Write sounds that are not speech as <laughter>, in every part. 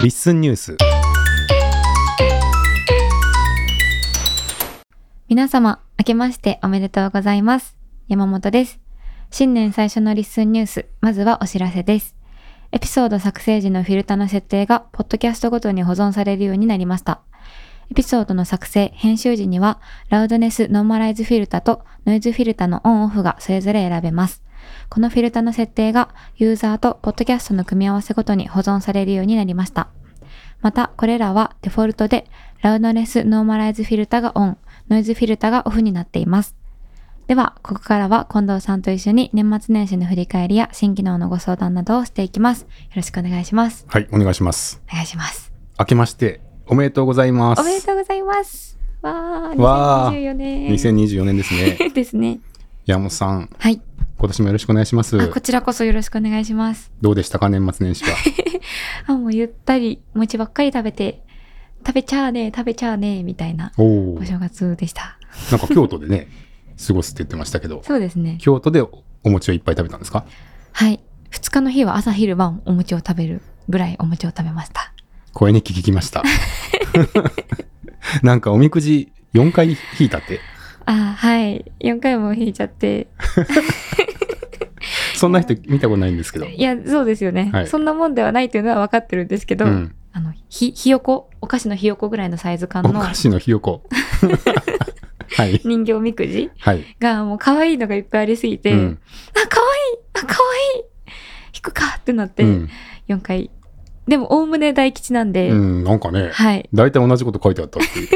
リッスンニュース皆様、明けましておめでとうございます。山本です。新年最初のリッスンニュース、まずはお知らせです。エピソード作成時のフィルタの設定が、ポッドキャストごとに保存されるようになりました。エピソードの作成、編集時には、ラウドネスノーマライズフィルタとノイズフィルタのオンオフがそれぞれ選べます。このフィルタの設定が、ユーザーとポッドキャストの組み合わせごとに保存されるようになりました。また、これらはデフォルトで、ラウドネスノーマライズフィルタがオン、ノイズフィルタがオフになっています。では、ここからは近藤さんと一緒に年末年始の振り返りや新機能のご相談などをしていきます。よろしくお願いします。はいお願いしますお願いします。明けましておめでとうございますおめでとうございます。わー2024年。2024年ですね <laughs> ですね。山本さんはい。今年もよろしくお願いしますあ、こちらこそよろしくお願いします。どうでしたか年末年始は？<laughs> あ、もうゆったり餅ばっかり食べて、食べちゃあね、食べちゃあね、みたいなお正月でした。なんか京都でね <laughs> 過ごすって言ってましたけどそうですね。京都でお餅をいっぱい食べたんですか？はい。2日の日は朝昼晩お餅を食べるぐらいお餅を食べました。声に聞きました <laughs> なんかおみくじ4回引いたって？あ、はい。4回も引いちゃって。そんな人見たことないんですけど。いや、そうですよね。はい。そんなもんではないというのは分かってるんですけど、うん。あの、ひ、ひよこ、お菓子のひよこぐらいのサイズ感のお菓子のひよこ。<laughs> はい。人形みくじはい。がもう可愛いのがいっぱいありすぎて、うん。あ、可愛いあ、可愛い引くかってなって、うん。4回。でも、おおむね大吉なんで、うん、なんかね、はい。大体同じこと書いてあったっていう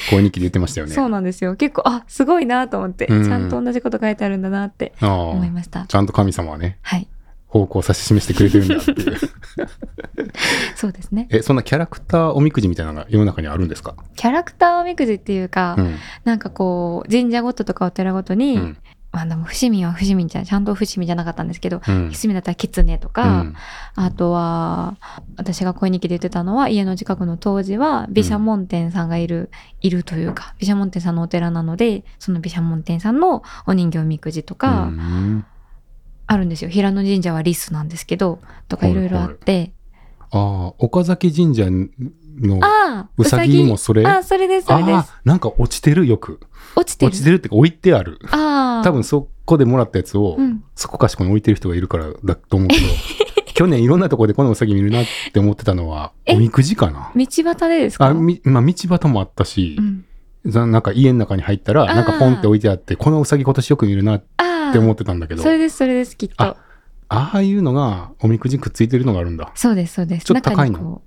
<laughs> 声日記で言ってましたよね。そうなんですよ。結構、あ、すごいなと思って、うんちゃんと同じこと書いてあるんだなってあ思いあました。ちゃんと神様はね、はい。方向を指し示してくれてるんだっていう。<laughs> そうですね。え、そんなキャラクターおみくじみたいなのが世の中にあるんですか？キャラクターおみくじっていうか、うん。なんかこう、神社ごととかお寺ごとに、うん。まあでも、伏見は伏見じゃ、ちゃんと伏見じゃなかったんですけど、うん。伏見だったら狐とうか、んあとは、私が恋日記で言ってたのは、家の近くの当時は、毘沙門天さんがいる、いるというか、毘沙門天さんのお寺なので、その毘沙門天さんのお人形みくじとか、うんあるんですよ。平野神社はリスなんですけど、とかいろいろあって、ああ、岡崎神社のうさぎもそれ？ああ、それです、それです。ああ、なんか落ちてるよく。落ちてる。落ちてるってか置いてある。ああ。多分そこでもらったやつを、うんそこかしこに置いてる人がいるからだと思うけど、<laughs> 去年いろんなところでこのうさぎ見るなって思ってたのは、え？おみくじかな。道端でですか？あ、み、まあ、道端もあったしう、ん。ざなんか家の中に入ったら、なんかポンって置いてあって、このうさぎ今年よく見るなっ。て思ってたんだけど、それです、それです、きっとあ。ああいうのがおみくじくっついてるのがあるんだ。そうです、そうです。ちょっと高いの？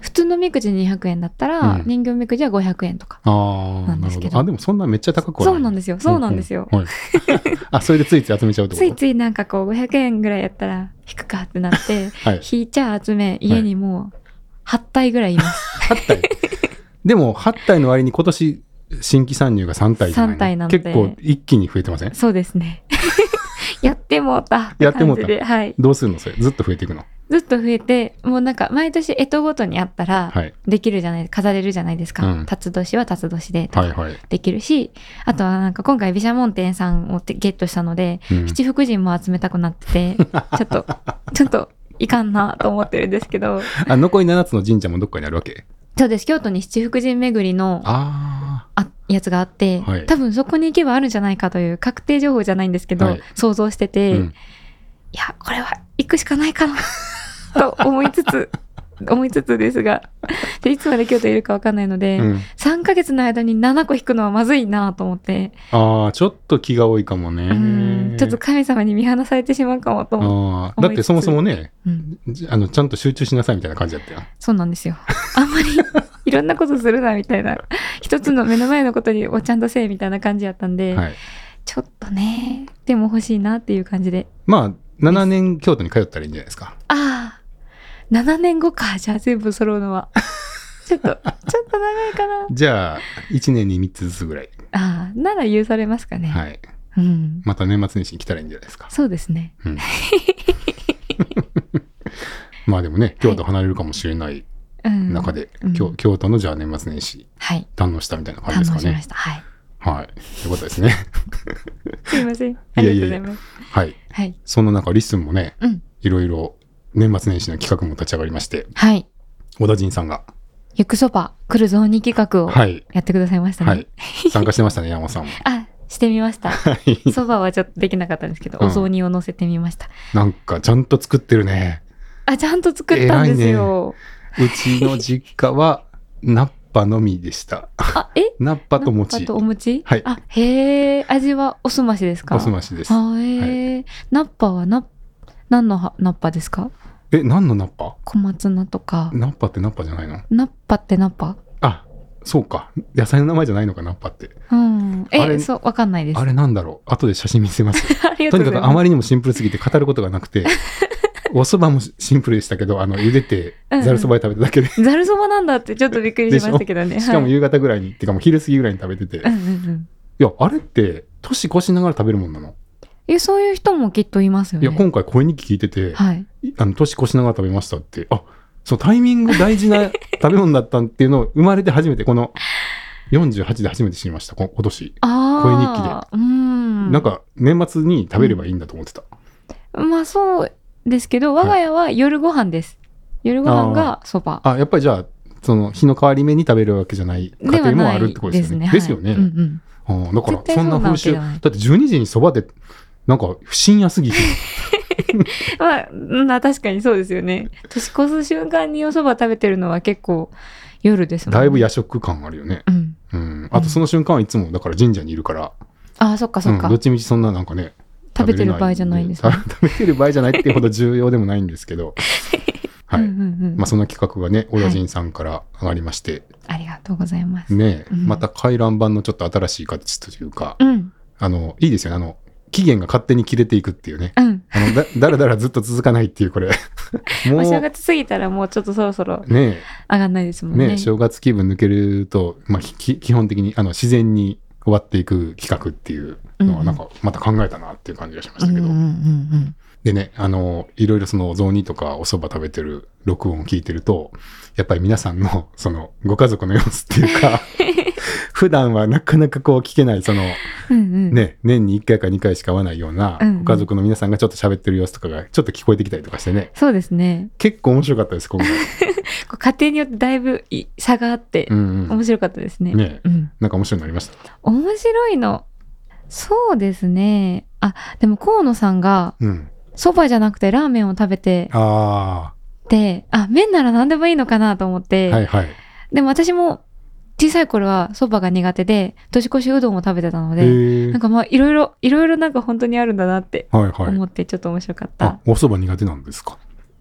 普通のみくじ200円だったら、うん人形みくじは500円とか。ああ、なんですけど。あ、でもそんなめっちゃ高くはない。そうなんですよ。そうなんですよ。うんうんはい <laughs> あ、それでついつい集めちゃうと？ついついなんかこう500円ぐらいやったら引くかってなって、<laughs> はい。引いちゃ集め、家にもう8体ぐらいいます。<laughs> 8体？でも、8体の割に今年、新規参入が3体じゃないの？3体なんで結構一気に増えてません？そうですね。やってもうたってやってもうた感じで、はい。どうするのそれ？ずっと増えていくの？ずっと増えて、もうなんか毎年干支ごとにあったら、はい。できるじゃない、飾れるじゃないですか。うん辰年は辰年でとかはいはい。できるし、あとはなんか今回毘沙門天さんをてゲットしたので、うん七福神も集めたくなってて、<laughs> ちょっと、ちょっといかんなと思ってるんですけど、あ、残り7つの神社もどっかにあるわけ？そうです、京都に七福神巡りのああやつがあって、はい多分そこに行けばあるんじゃないかという確定情報じゃないんですけど、はい想像してあ。て、いうん。や、これは行くしかないかな、と思いつつ、思いつつですが、<laughs> でいつまで京都いるかわかんないので、うん3ヶ月の間に7個引くのはまずいなと思って、ああ、ちょっと気が多いかもねうん。ちょっと神様に見放されてしまうかもと思って。ああ、だってそもそもね、うんじあの、ちゃんと集中しなさいみたいな感じだったよ。そうなんですよ。あんまり <laughs> いろんなことするなみたいな。一つの目の前のことにおちゃんとせえみたいな感じやったんで、はい。ちょっとね、でも欲しいなっていう感じで。まあ、7年京都に通ったらいいんじゃないですか。ああ、7年後か。じゃあ全部揃うのは。<laughs> ちょっと、ちょっと長いかな。じゃあ、1年に3つずつぐらい。ああ、なら許されますかね。はい。うん。また年末年始に来たらいいんじゃないですか。そうですね。うん <laughs> まあでもね、京都離れるかもしれないうん。中で、うん京京都のじゃあ年末年始はい。堪能したみたいな感じですかね。堪能しました。はい。はい。ということですね。<laughs> すいません。ありがとうございます。はい。はい。そんな中、リッスンもね、うん。いろいろ年末年始の企画も立ち上がりまして、はい。小田陣さんが。ゆくそばくるぞうに企画をはい。やってくださいましたね。はい。参加してましたね、山本さんも。<laughs> あ、してみました。<laughs> はい。そばはちょっとできなかったんですけど、うんお雑煮を載せてみました。なんか、ちゃんと作ってるね。あ、ちゃんと作ったんですよ。うちの実家は、ナッパのみでした。あ、え？ナッパとナッ餅パ。とお餅？はいあ、へえ、味はおすましですか？おすましです。あへえ、ナッパはな、何のはナッパですか？え、何のナッパ？小松菜とか。ナッパってナッパじゃないの？ナッパってナッパ？あ、そうか。野菜の名前じゃないのか、ナッパって。うん。え、そう、わかんないです。あれなんだろう？後で写真見せます。<laughs> とにか。くあまりにもシンプルすぎて語ることがなくて、<laughs> お蕎麦もシンプルでしたけど、あの、茹でてざるそばで食べただけで、ざるそばなんだってちょっとびっくりしましたけどね。はいしかも夕方ぐらいに、ってかもう昼過ぎぐらいに食べてて、いうんうんうん。や、あれって、年越しながら食べるもんなの、え、そういう人もきっといますよね。いや、今回声日記聞いてて、はい。あの年越しながら食べましたって、あそうタイミング大事な <laughs> 食べ物だったっていうのを生まれて初めて、この48で初めて知りました、こ今年。ああ。声日記で。うん。なんか、年末に食べればいいんだと思ってた。まあそうですけど、我が家は夜ご飯です。夜ご飯がそば。あ、やっぱりじゃあ、その日の変わり目に食べるわけじゃない家庭もあるってことですよね。ですよね。はいうんうんあーだからそんな風習だって12時にそばでなんか深夜すぎて <laughs> まあ、うんあ確かにそうですよね。年越す瞬間にお蕎麦食べてるのは結構夜ですもんね。だいぶ夜食感あるよね、うん。うん、あとその瞬間はいつもだから神社にいるから、ああ、そっかそっか。うん、どっちみちそんななんかね食べてる場合じゃないんですね。食べてる場合じゃないっていうほど重要でもないんですけど。<laughs> はい、うんうんうん。まあ、その企画がね親人さんから上がりまして、ありがとうございます。ね、うん。また回覧板のちょっと新しい形というか、うん。あのいいですよね。あの期限が勝手に切れていくっていうねうん。あのだだらだらずっと続かないっていうこれ <laughs> もお正う月過ぎたらもうちょっとそろそろね上がんないですもんね。ね正月気分抜けると、まあ、き基本的にあの自然に終わっていく企画っていうのはなんかまた考えたなっていう感じがしましたけど、うんうんうんうん。でねあのいろいろそのお雑煮とかお蕎麦食べてる録音を聞いてるとやっぱり皆さんの <laughs> そのご家族の様子っていうか <laughs> 普段はなかなかこう聞けないそのうんうん。ね年に1回か2回しか会わないようなうんうんご家族の皆さんがちょっと喋ってる様子とかがちょっと聞こえてきたりとかしてねそうですね。結構面白かったです今回。<laughs> 家庭によってだいぶい差があってう、んうん面白かったですね。ねうん。なんか面白いのありました？面白いの。そうですね。あ、でも河野さんがうん。そばじゃなくてラーメンを食べてあて、あ、麺なら何でもいいのかなと思って、あ、はいはい。でも私も小さい頃はそばが苦手で、年越しうどんを食べてたのへで、えなんかまあいろいろ、いろいろなんか本当にあるんだなってはいはい。思ってちょっと面白かった。あ、お蕎麦苦手なんですか？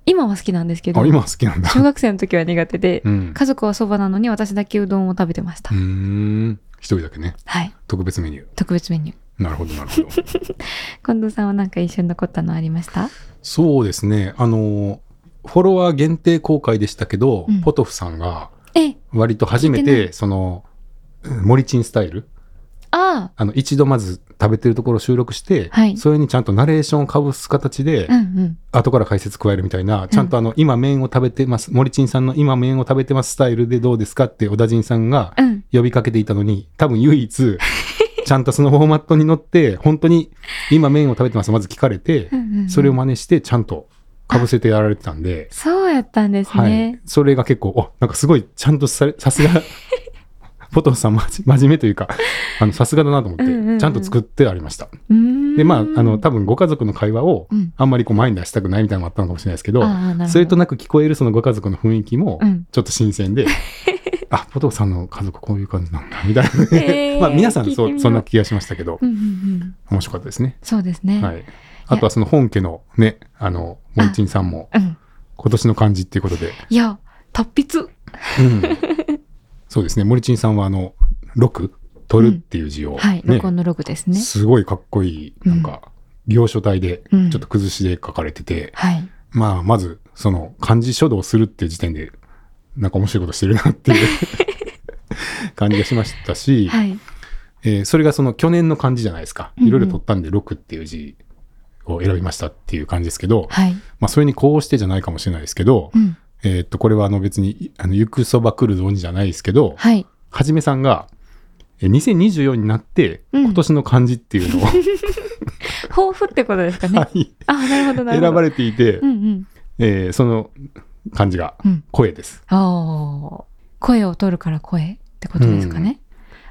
今は好きなんですけどあ、、今は好きなんだ。小学生の時は苦手で、うん。家族はそばなのに私だけうどんを食べてました。うーん。一人だけね。はい。特別メニュー。特別メニュー。なるほど、なるほど。<laughs> 近藤さんはなんか一緒に残ったのありました？そうですね。あの、フォロワー限定公開でしたけど、うん。ポトフさんがえ、割と初めてその、モリチンスタイル？ああ。の、一度まず食べてるところを収録して、はい。それにちゃんとナレーションをかぶす形で、あ、うんうん。後から解説加えるみたいな、ちゃんとあの、今麺を食べてます、森珍さんの今麺を食べてますスタイルでどうですかって小田陣さんがうん。呼びかけていたのに、多分唯一、<laughs> ちゃんとそのフォーマットに乗って、本当に今麺を食べてますまず聞かれてそれを真似してちゃんとかぶせてやられてたんで、そうやったんですはいね。。それが結構、お、なんかすごいちゃんとされさすが、<laughs> ポトフさんまじ真面目というか、あの、さすがだなと思って、うんうんうんちゃんと作ってありました。うーんで、まあ、あの、多分ご家族の会話をうん、あんまりこう前に出したくないみたいなのもあったのかもしれないですけど、あーなるほどそれとなく聞こえるそのご家族の雰囲気もうん、ちょっと新鮮で、<laughs> あ、ポトフさんの家族こういう感じなんだ、みたいなへー <laughs> まあ、皆さんそうそんな気がしましたけどう、んうんうん。面白かったですね。そうですね。はい。あとはその本家のね、あの、モンチンさんも、うん。今年の漢字っていうことで、いや、達筆。うんそうですね、森珍さんはあの、録取るっていう字を、はい。ね録音のログですね。すごいかっこいい、なんか、行書体で、うんちょっと崩しで書かれてて、はい。まあ、まず、その、漢字書道するっていう時点で、なんか面白いことしてるなっていう <laughs> 感じがしましたし、はい。えーそれがその去年の漢字じゃないですか。うんうんいろいろ取ったんで、録っていう字を選びましたっていう感じですけど、はい。まあ、それにこうしてじゃないかもしれないですけど、うん。えーっと、これはあの別に、あの、行くそば来るぞにじゃないですけど、はい。はじめさんが、えー2024になって、うん今年の漢字っていうのを、<laughs> 抱負ってことですかね。<laughs> はいあ、なるほど、なるほど。選ばれていて、うんうん。えーその、感じがうん。声です。ああ。声を取るから声ってことですかね。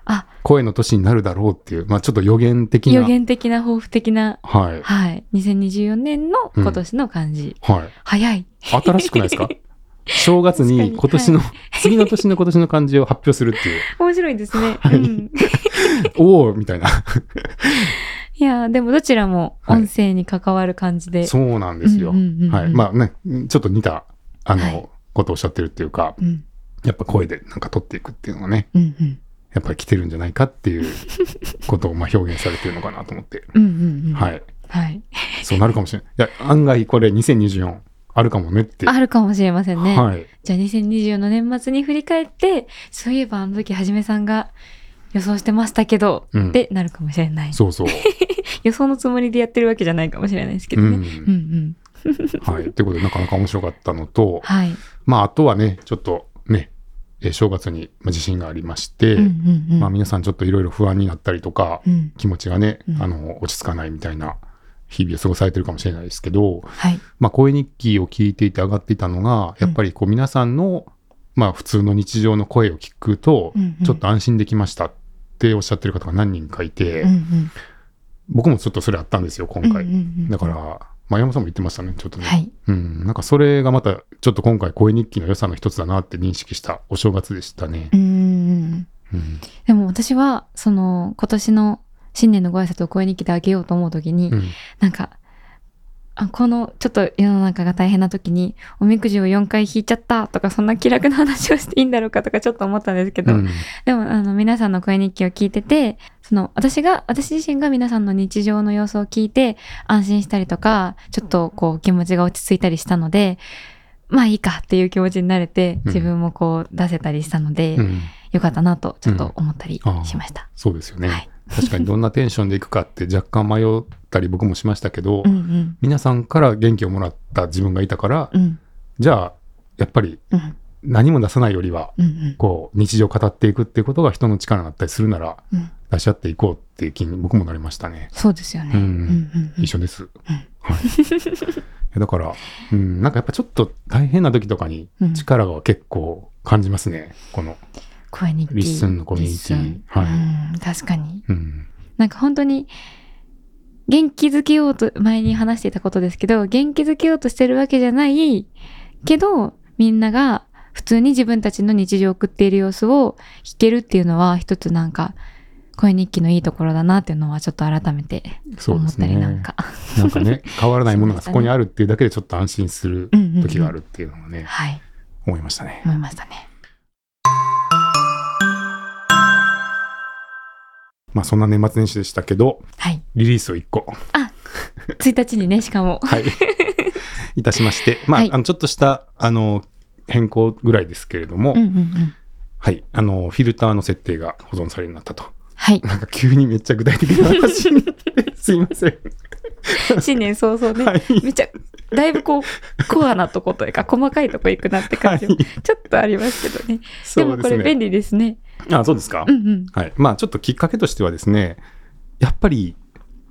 あ、声の年になるだろうっていう、まあちょっと予言的な。予言的な抱負的な、はい。はい。2024年の今年の感じ。はい。早い。新しくないですか？<laughs> 正月に今年の、次の年の今年の漢字を発表するっていう、面白いですね。はいうん、<laughs> おおみたいな。<laughs> いやーでもどちらも音声に関わる感じで。そうなんですよ。うんうんうんうんはい。まあね、ちょっと似た、あの、はいことをおっしゃってるっていうか、うん。やっぱ声でなんか取っていくっていうのがね、うんうん。やっぱり来てるんじゃないかっていうことをまあ表現されてるのかなと思って。うん。はいい。はい。そうなるかもしれない。いや、案外これ2024あるかもねって。あるかもしれませんね。はい。じゃあ2024の年末に振り返って、そういえばあの時はじめさんが予想してましたけど、うんってなるかもしれない。そうそう。<laughs> 予想のつもりでやってるわけじゃないかもしれないですけどね。うんうんうん。はい。ということで、なかなか面白かったのと、はい。まあ、あとはね、ちょっとね、えー正月にまあ地震がありまして、うんうんうん。まあ皆さんちょっといろいろ不安になったりとか、うん。気持ちがね、うんあの、落ち着かないみたいな日々を過ごされてるかもしれないですけど、はい。まあ声日記を聞いていて上がっていたのが、やっぱりこう皆さんの、まあ普通の日常の声を聞くとちょっと安心できましたっておっしゃってる方が何人かいて、うんうん。僕もちょっとそれあったんですよ、今回。うんうんうんだから、まあ山本さんも言ってましたね、ちょっとね。はい。うん、なんかそれがまたちょっと今回声日記の良さの一つだなって認識したお正月でしたねう。ーん。うん。でも私は、その、今年の新年のご挨拶を声日記であげようと思うときに、うん。なんか、あこのちょっと世の中が大変な時におみくじを4回引いちゃったとかそんな気楽な話をしていいんだろうかとかちょっと思ったんですけど、うんでもあの皆さんの声日記を聞いててその私が私自身が皆さんの日常の様子を聞いて安心したりとかちょっとこう気持ちが落ち着いたりしたのでまあいいかっていう気持ちになれてうん自分もこう出せたりしたので、うん。よかったなとちょっと思ったりしました。そうですよね。はい確かにどんなテンションでいくかって若干迷ったり僕もしましたけど、うんうん皆さんから元気をもらった自分がいたから、うんじゃあ、やっぱりうん何も出さないよりは、うんうんこう、日常を語っていくっていうことが人の力になったりするなら、うん出し合っていこうっていう気に僕もなりましたね。そうですよね。うんうんうんうん一緒です。はい。だから、うん、なんかやっぱちょっと大変な時とかにうん力が結構感じますね。この、声日記。リッスンのコミュニティはいうん、確かに。うん。なんか本当に、元気づけようと、前に話していたことですけど、元気づけようとしてるわけじゃないけど、みんなが普通に自分たちの日常を送っている様子を弾けるっていうのは、一つなんか、声日記のいいところだなっていうのはちょっと改めて思った。りなんか。なんかね、変わらないものがそこにあるっていうだけでちょっと安心する時があるっていうのもね、はい、思いましたね。思いましたね。まあそんな年末年始でしたけど、はい。リリースを1個、1日にね、しかも。はい、<laughs> いたしまして、まあ、はいあのちょっとした、あの、変更ぐらいですけれども、うんうんうん。はい、あの、フィルターの設定が保存されるようになったと。はい。なんか急にめっちゃ具体的な話になって、すいません。<laughs> 新年早々ね、はい。めっちゃ、だいぶこう、コアなとこというか、細かいとこ行くなって感じもはいちょっとありますけどね。で。もこれ便利ですね。あ、そうですか？うんうん。はい。まあちょっときっかけとしてはですね、やっぱり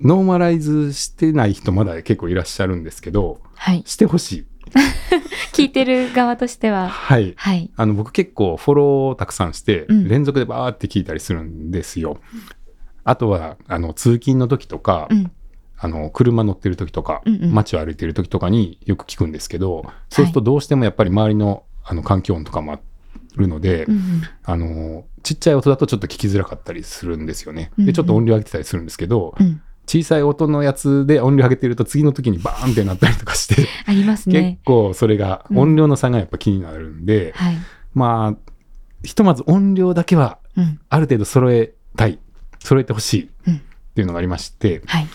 ノーマライズしてない人まだ結構いらっしゃるんですけど、はい。してほしい。<laughs> 聞いてる側としては、はい。はい。あの僕結構フォローたくさんして、うん連続でバーって聞いたりするんですよ。あとは、あの、通勤の時とか、うん。あの、車乗ってる時とか、うんうん街を歩いてる時とかによく聞くんですけど、そうするとどうしてもやっぱり周りのあの環境音とかもあるので、うんうん。あの、ちっちゃい音だとちょっと聞きづらかったりするんですよね。で、うんうんちょっと音量上げてたりするんですけど、うん。小さい音のやつで音量上げてると次の時にバーンってなったりとかして、ありますね結。構それが、うん音量の差がやっぱ気になるんで、はい。まあ、ひとまず音量だけはうん。ある程度揃えたい、揃えてほしいっうん。ていうのがありまして、はい。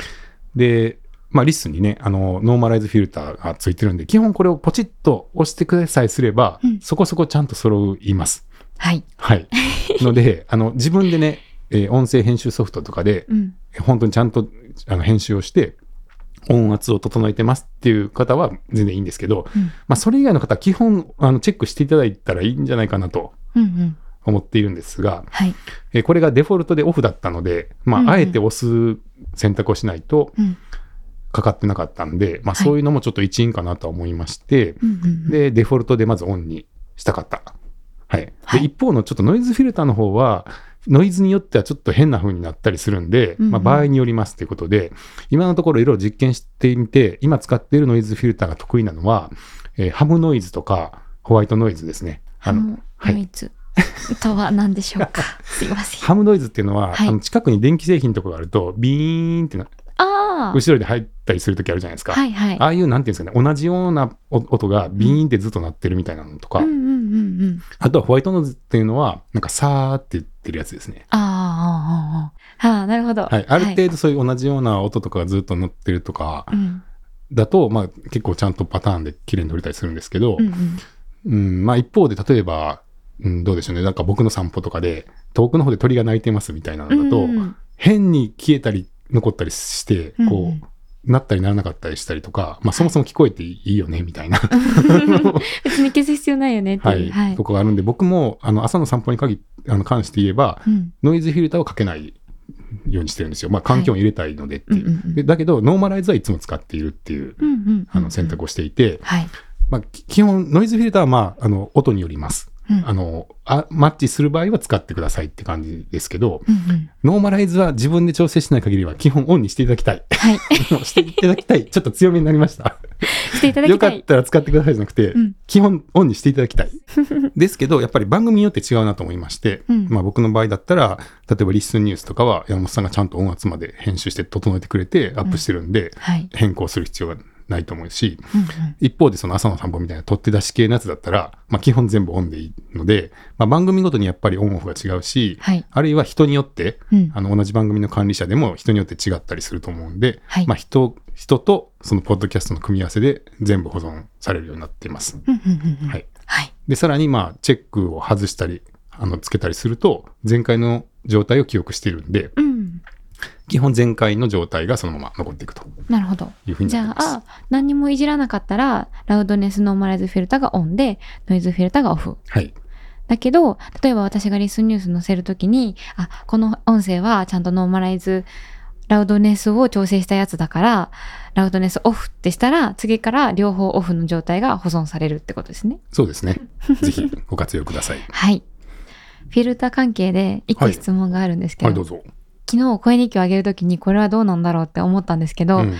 で、まあ、リスンにね、あの、ノーマライズフィルターがついてるんで、基本これをポチッと押してくださいすれば、うんそこそこちゃんと揃います。はい。はい。ので、あの、自分でね、えー音声編集ソフトとかで、うん。本当にちゃんとあの編集をして、音圧を整えてますっていう方は全然いいんですけど、うん。まあ、それ以外の方は基本、あの、チェックしていただいたらいいんじゃないかなとうんうん。思っているんですが、はい。えーこれがデフォルトでオフだったので、まうんうんあ、あえて押す選択をしないと、うん。かかってなかったんで、まあはいそういうのもちょっと一因かなとは思いまして、うんうんうんで、デフォルトでまずオンにしたかった。はい。はいで、一方のちょっとノイズフィルターの方は、ノイズによってはちょっと変な風になったりするんで、うんうんまあ場合によりますということで、今のところいろいろ実験してみて、今使っているノイズフィルターが得意なのは、えーハムノイズとかホワイトノイズですね。あのはいとは何でしょうか？<laughs> すいません。ハムノイズっていうのは、はいあの近くに電気製品とかがあると、ビーンってなあ後ろで入ったりするときあるじゃないですあ、か。はいはい。ああいう、なんていうんですかね、同じような音音がビーンってずっと鳴ってるみたいなのとか、うんうんうんうん。あとはホワイトノイズっていうのは、なんかさーって言ってるやつですね。ああ、なるほど。はい。ある程度そういう同じような音とかがずっと鳴ってるとかうんだと、まあ結構ちゃんとパターンで綺麗に撮れたりするんですけどう、んうんうん、まあ一方で例えば、うん、どうでしょうね。なんか僕の散歩とかで、遠くの方で鳥が鳴いてますみたいなのだと、うんうん変に消えたり残ったりして、うんこう、なったりならなかったりしたりとか、まあそもそも聞こえていいよね、みたいな、<laughs> 別に消す必要ないよねって。はいい、はいと。こがあるんで、僕も、あの、朝の散歩に限あの関して言えば、うんノイズフィルターをかけないようにしてるんですよ。まあ環境を入れたいのでっていう。うんうんうんでだけど、ノーマライズはいつも使っているっていう、あの、選択をしていて、はい。まあ、き基本、ノイズフィルターは、まあ、あの、音によります。うんあのあ、マッチする場合は使ってくださいって感じですけど、うんうんノーマライズは自分で調整しない限りは基本オンにしていただきたい。はい。<laughs> していただきたい。ちょっと強めになりました。していただよかきたい。ったら使ってくださいじゃなくて、うん基本オンにしていただきたい。ですけど、やっぱり番組によって違うなと思いまして、うんまあ僕の場合だったら、例えばリッスンニュースとかは山本さんがちゃんと音圧まで編集して整えてくれてアップしてるんで、はい。変更する必要がないと思うし、うんうん一方でその朝の散歩みたいな取って出し系のやつだったら、まあ基本全部オンでいいので、まあ番組ごとにやっぱりオンオフが違うし、はい。あるいは人によって、うんあの同じ番組の管理者でも人によって違ったりすると思うんで、はいまあ人、人とそのポッドキャストの組み合わせで全部保存されるようになっています。で、さらにまあチェックを外したり、あの、つけたりすると、前回の状態を記憶しているんで、うん。基本前回の状態がそのまま残っていくとなるほど。いうふうにじゃ。あ、何にもいじらなかったら、ラウドネスノーマライズフィルターがオンで、ノイズフィルターがオフ。はい。だけど、例えば私がリスンニュース載せるときに、あ、この音声はちゃんとノーマライズ、ラウドネスを調整したやつだから、ラウドネスオフってしたら、次から両方オフの状態が保存されるってことですね。そうですね。ぜひご活用ください。<laughs> はい。フィルター関係で一個はい質問があるんですけど、はい、どうぞ。昨日声日記を上げるときにこれはどうなんだろうって思ったんですけど、うん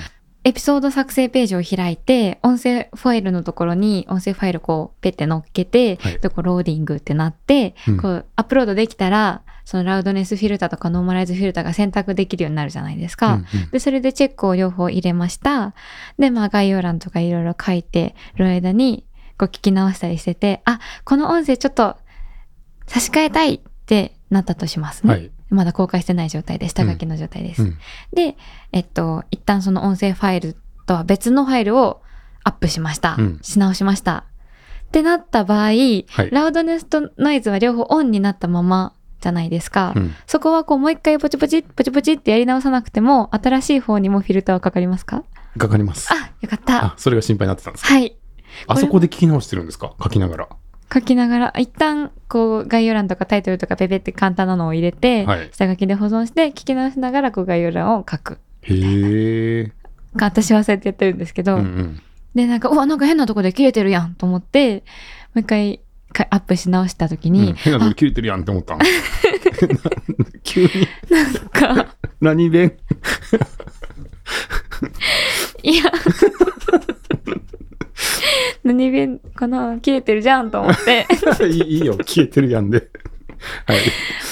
エピソード作成ページを開いて、音声ファイルのところに音声ファイルこうペッて乗っけて、はいでこうローディングってなって、うんこうアップロードできたら、そのラウドネスフィルターとかノーマライズフィルターが選択できるようになるじゃないですか。うんうんで、それでチェックを両方入れました。で、まあ概要欄とかいろいろ書いてる間に、こう聞き直したりしてて、あ、この音声ちょっと差し替えたいってなったとしますね。はい。まだ公開してない状態で、下書きの状態です。うんで、えっと、一旦その音声ファイルとは別のファイルをアップしました。うんし直しました。ってなった場合、はいラウドネスとノイズは両方オンになったままじゃないですか。うんそこはこうもう一回ポチポチポチポチってやり直さなくても、新しい方にもフィルターはかかりますか？かかります。あ、よかった。あ、それが心配になってたんですか？はい。あそこで聞き直してるんですか？書きながら。書きながら、一旦こう概要欄とかタイトルとかペペって簡単なのを入れて、はい下書きで保存して聞き直しながらこう概要欄を書く。へえ。私はそうやってやってるんですけど、うんうん。で、なんか、うわ、なんか変なとこで切れてるやんと思って、もう一回かアップし直した時うんに、変なとこ切れてるやんって思ったの。<laughs> 急になんか、何弁？いや、<laughs> 何弁かな切れてるじゃんと思って、<laughs> いいいいよ、消えてるやんで。<laughs> はい。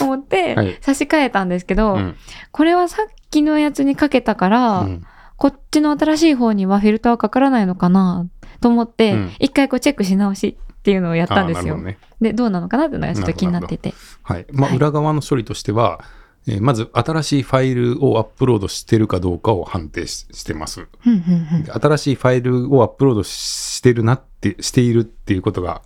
思って、はい差し替えたんですけど、うんこれはさっきのやつにかけたから、うんこっちの新しい方にはフィルターかからないのかなと思って、うん一回こうチェックし直しっていうのをやったんですよ。どね。で、どうなのかなっていうのがちょっと気になっていて。はい。まあ、はい裏側の処理としては、えーまず新しいファイルをアップロードしてるかどうかを判定ししてます。うんうんうんで新しいファイルをアップロードしてるなって、しているっていうことが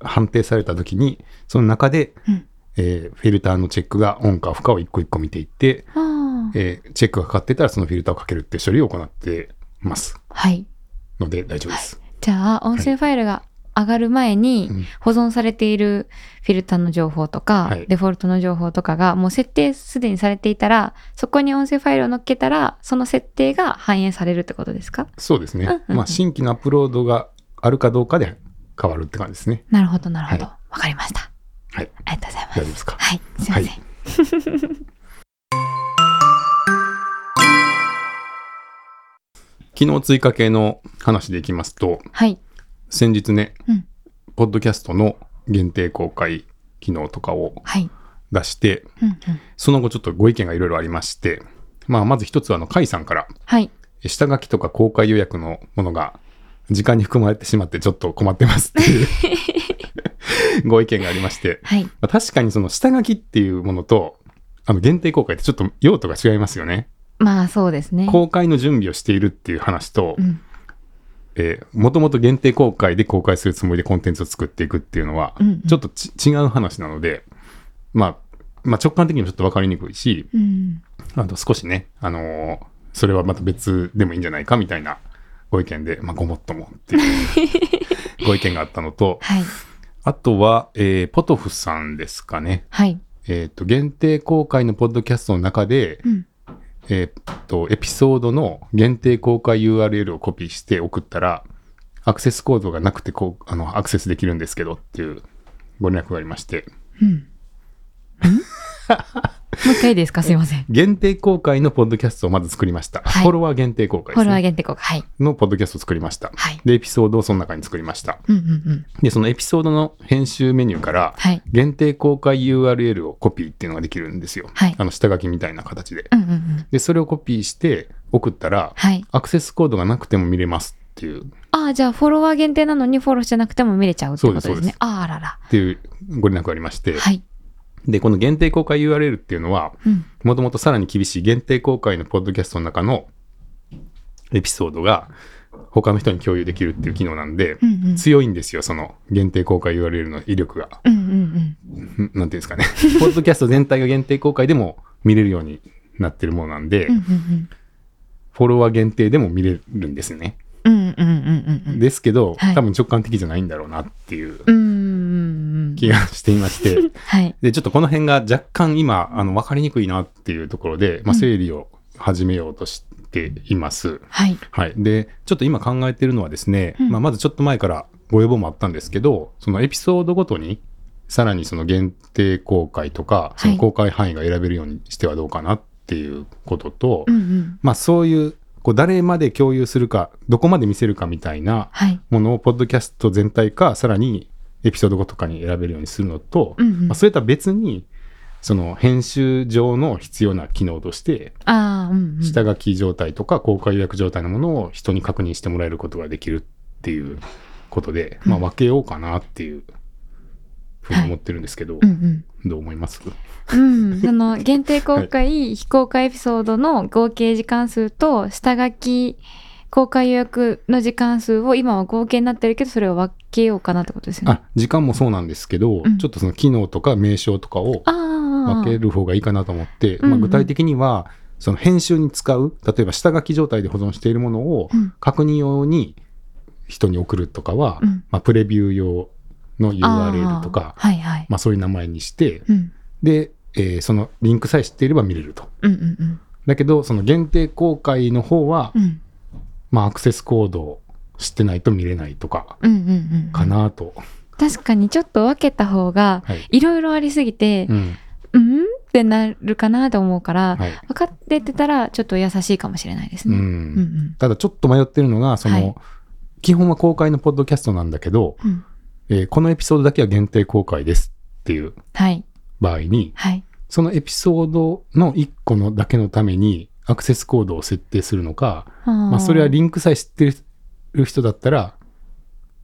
判定されたときに、その中で、うんえーフィルターのチェックがオンかオフかを一個一個見ていって、えーチェックがかかってたらそのフィルターをかけるって処理を行ってますはい。ので大丈夫です。じゃあ、音声ファイルが上がる前にうん保存されているフィルターの情報とか、はいデフォルトの情報とかがもう設定すでにされていたら、そこに音声ファイルを載っけたら、その設定が反映されるってことですか？そうですね。うんうんうんまあ、新規のアップロードがあるかどうかで変わるって感じですね。なるほど、なるほど。はわ、かりました。はい。ありがとうございます。大丈夫ですか？はい、すいません。<laughs> 昨日追加系の話でいきますと、はい。先日ね、うんポッドキャストの限定公開機能とかをはい。出して、うんうん。その後ちょっとご意見がいろいろありまして、まあ、まず一つはあの、甲斐さんから、はい。下書きとか公開予約のものが時間に含まれてしまってちょっと困ってますっていう <laughs> ご意見がありまして、はい。まあ確かにその下書きっていうものと、あの限定公開ってちょっと用途が違いますよね。まあ、そうですね。公開の準備をしているっていう話とう、ん。えー、もともと限定公開で公開するつもりでコンテンツを作っていくっていうのは、うんうんちょっとち違う話なので、まあ、まあ直感的にもちょっと分かりにくいし、うん。あと少しね、あのーそれはまた別でもいいんじゃないかみたいなご意見で、まあ、ごもっともっていう <laughs> ご意見があったのと、はい。あとは、えーポトフさんですかね。はい。えっ、と、限定公開のポッドキャストの中で、うん。えっ、と、エピソードの限定公開 URL をコピーして送ったら、アクセスコードがなくてこう、あの、アクセスできるんですけどっていうご連絡がありまして、うん。<laughs> んもう一回いいですか？すいません。限定公開のポッドキャストをまず作りました。はいフォロワー限定公開フォロワー。限定公開。はい。のポッドキャストを作りました。はい。で、エピソードをその中に作りました。うんうんうん。で、そのエピソードの編集メニューから、はい。限定公開 URL をコピーっていうのができるんですよ。はいあの、下書きみたいな形で。うんうんうん。で、それをコピーして送ったら、はい。アクセスコードがなくても見れますっていう、ああ、じゃあフォロワー限定なのにフォローしてなくても見れちゃうってことですね。そうですああ、あらら。っていうご連絡がありまして、はい。で、この限定公開 URL っていうのは、うん。もともとさらに厳しい限定公開のポッドキャストの中のエピソードが他の人に共有できるっていう機能なんで、うんうん。強いんですよ、その限定公開 URL の威力が。うんうんうん。んなんていうんですかね。<laughs> ポッドキャスト全体が限定公開でも見れるようになってるものなんで、うんうんフォロワー限定でも見れるんですね。うん。うんうんうんうんうん。ですけど、はい多分直感的じゃないんだろうなっていううんうんうん。気がしていまして、<laughs> はい。で、ちょっとこの辺が若干今、あの、分かりにくいなっていうところで、まあ、うん整理を始めようとしています。はい。はい。で、ちょっと今考えてるのはですね、うんまあ、まずちょっと前からご要望もあったんですけど、そのエピソードごとに、さらにその限定公開とか、その公開範囲が選べるようにしてはどうかなっていうことと、うんうん。まあ、そういう、こう、誰まで共有するか、どこまで見せるかみたいなはい。ものを、ポッドキャスト全体か、さらにエピソードごとかに選べるようにするのと、うんうん。まあ、それとは別に、その編集上の必要な機能として、うんうん。下書き状態とか公開予約状態のものを人に確認してもらえることができるっていうことで、まあ分けようかなっていうふうに思ってるんですけど、うんうん。どう思います？うん、その限定公開、<laughs> 非公開エピソードの合計時間数と下書き公開予約の時間数を今は合計になってるけどそれを分けようかなってことですよね。あ、時間もそうなんですけど、うん。ちょっとその機能とか名称とかを分ける方がいいかなと思って、まあ、具体的には、その編集に使う、例えば下書き状態で保存しているものをうん。確認用に人に送るとかは、うん。まあ、プレビュー用の URL とか、はいはい。まあ、そういう名前にして、うん。で、えーそのリンクさえ知っていれば見れると。うんうんうん。だけど、その限定公開の方は、うんまあ、アクセスコードを知ってないと見れないとか、かなと。確かにちょっと分けた方がはい。いろいろありすぎてう、ん。うん、ってなるかなと思うから、はい。分かっててたらちょっと優しいかもしれないですうね。ただ、ちょっと迷ってるのが、その、はい基本は公開のポッドキャストなんだけど、うんえーこのエピソードだけは限定公開ですっていうはい場合に、はい。そのエピソードの1個のだけのためにアクセスコードを設定するのか、ままあ、それはリンクさえ知ってる人だったら、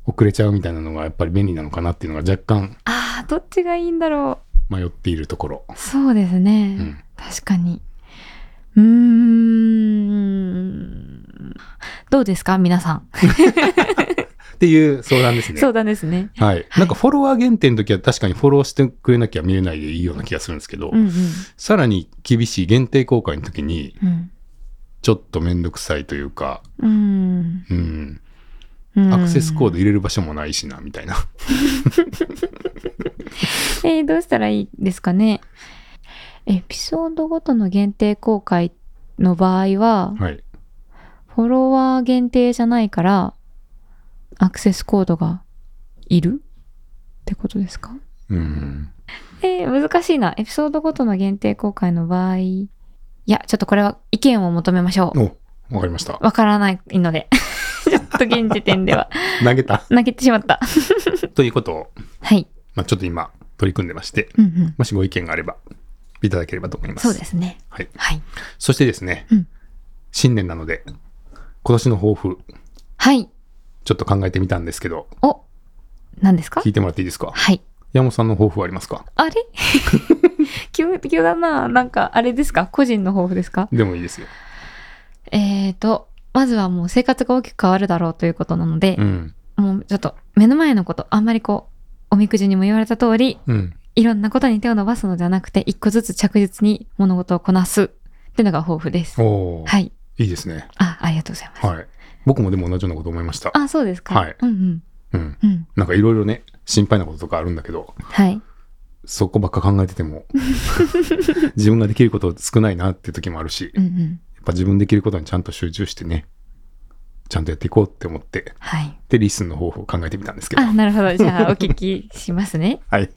遅れちゃうみたいなのがやっぱり便利なのかなっていうのが若干ああどっちがいいんだろ迷っているところ。う。そうですね。うん確かに。うーん。どうですか皆さん。<laughs> っていう相談ですね。相談ですね。はい。なんかフォロワー限定の時は確かにフォローしてくれなきゃ見れないでいいような気がするんですけど、うんうん。さらに厳しい限定公開の時にうん。ちょっとめんどくさいというか、うん。うん。うんアクセスコード入れる場所もないしな、みたいな。<laughs> えーどうしたらいいですかね？エピソードごとの限定公開の場合は、はい。フォロワー限定じゃないから、アクセスコードがいるってことですか？うん。えー難しいな。エピソードごとの限定公開の場合。いや、ちょっとこれは意見を求めましょう。お、わかりました。わからないので。<laughs> ちょっと現時点では。<laughs> 投げた。投げてしまった。<laughs> ということを、はい。まあ、ちょっと今、取り組んでまして、うんうん。もしご意見があれば、いただければと思います。そうですね。はい。はい。そしてですね、うん新年なので、今年の抱負、はい。ちょっと考えてみたんですけど、お、何ですか？聞いてもらっていいですか？はい。山本さんの抱負はありますか？あれ？<laughs> 急、急だな。なんか、あれですか？個人の抱負ですか？でもいいですよ。えーと、まずはもう生活が大きく変わるだろうということなのでう、ん。もうちょっと目の前のこと、あんまりこう、おみくじにも言われた通り、うん。いろんなことに手を伸ばすのではなくて、一個ずつ着実に物事をこなすっていうのが抱負です。おー、はい。いいですね。あ、ありがとうございます。はい。僕もでも同じようなこと思いました。あ、そうですか。はいうんうん。うん。うん。なんかいろいろね、心配なこととかあるんだけど、はい。そこばっか考えてても、<laughs> 自分ができること少ないなっていう時もあるし、うんうん。やっぱ自分できることにちゃんと集中してね、ちゃんとやっていこうって思って、はい。で、リッスンの方法を考えてみたんですけど。あ、なるほど。<laughs> じゃあ、お聞きしますね。はい。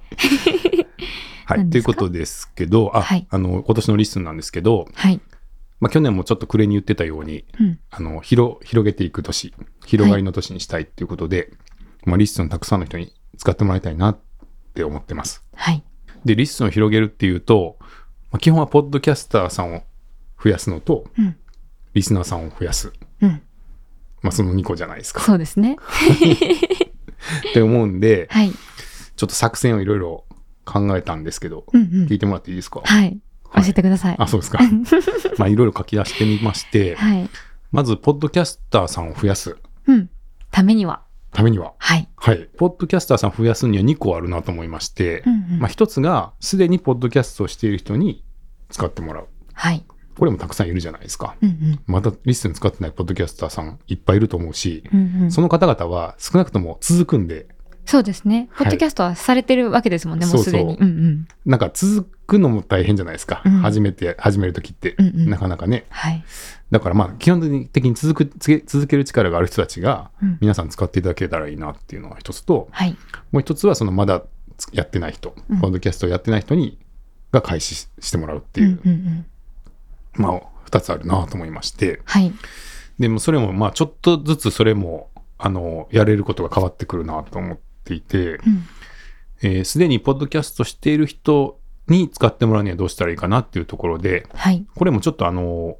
<laughs> はい。ということですけど、あ、はいあの、今年のリッスンなんですけど、はい。まあ、去年もちょっと暮れに言ってたように、うん。あの、広、広げていく年、広がりの年にしたいっていうことで、まあ、リッスンをたくさんの人に使ってもらいたいなって思ってます。はい。で、リッスンを広げるっていうと、まあ、基本はポッドキャスターさんを増やすのと、うん。リスナーさんを増やす。うん。まあ、その2個じゃないですか。そうですね。<laughs> って思うんで、はい。ちょっと作戦をいろいろ考えたんですけど、うんうん聞い。てもらっていいですか？はい。教はいえてください。あ、そうですか。<laughs> まあ、いろいろ書き出してみまして、はい。まず、ポッドキャスターさんを増やすうん。ためには。ためには、はい。はい。ポッドキャスターさんを増やすには2個あるなと思いまして、うんうんまあ、1つが、すでにポッドキャストをしている人に使ってもらう。はい。これもたくさんいるじゃないですか。うんうん。またリスン使ってないポッドキャスターさんいっぱいいると思うし、うんうんその方々は少なくとも続くんで、そうですね。はいポッドキャストはされてるわけですもんね、もそううすでに。うんうん。なんか続くのも大変じゃないですか。うん初めて、始めるときって、うんうんなかなかね。はい。だからまあ、基本的に続く、続ける力がある人たちが、うん皆さん使っていただけたらいいなっていうのが一つと、はい。もう一つはそのまだやってない人、うんポッドキャストをやってない人に、が開始ししてもらうっていう、うんうんうん。まあ、二つあるなと思いまして、はい。でもそれもまあ、ちょっとずつそれも、あの、やれることが変わってくるなと思っていて、うん。えーすでにポッドキャストしている人に使ってもらうにはどうしたらいいかなっていうところで、はい。これもちょっとあの、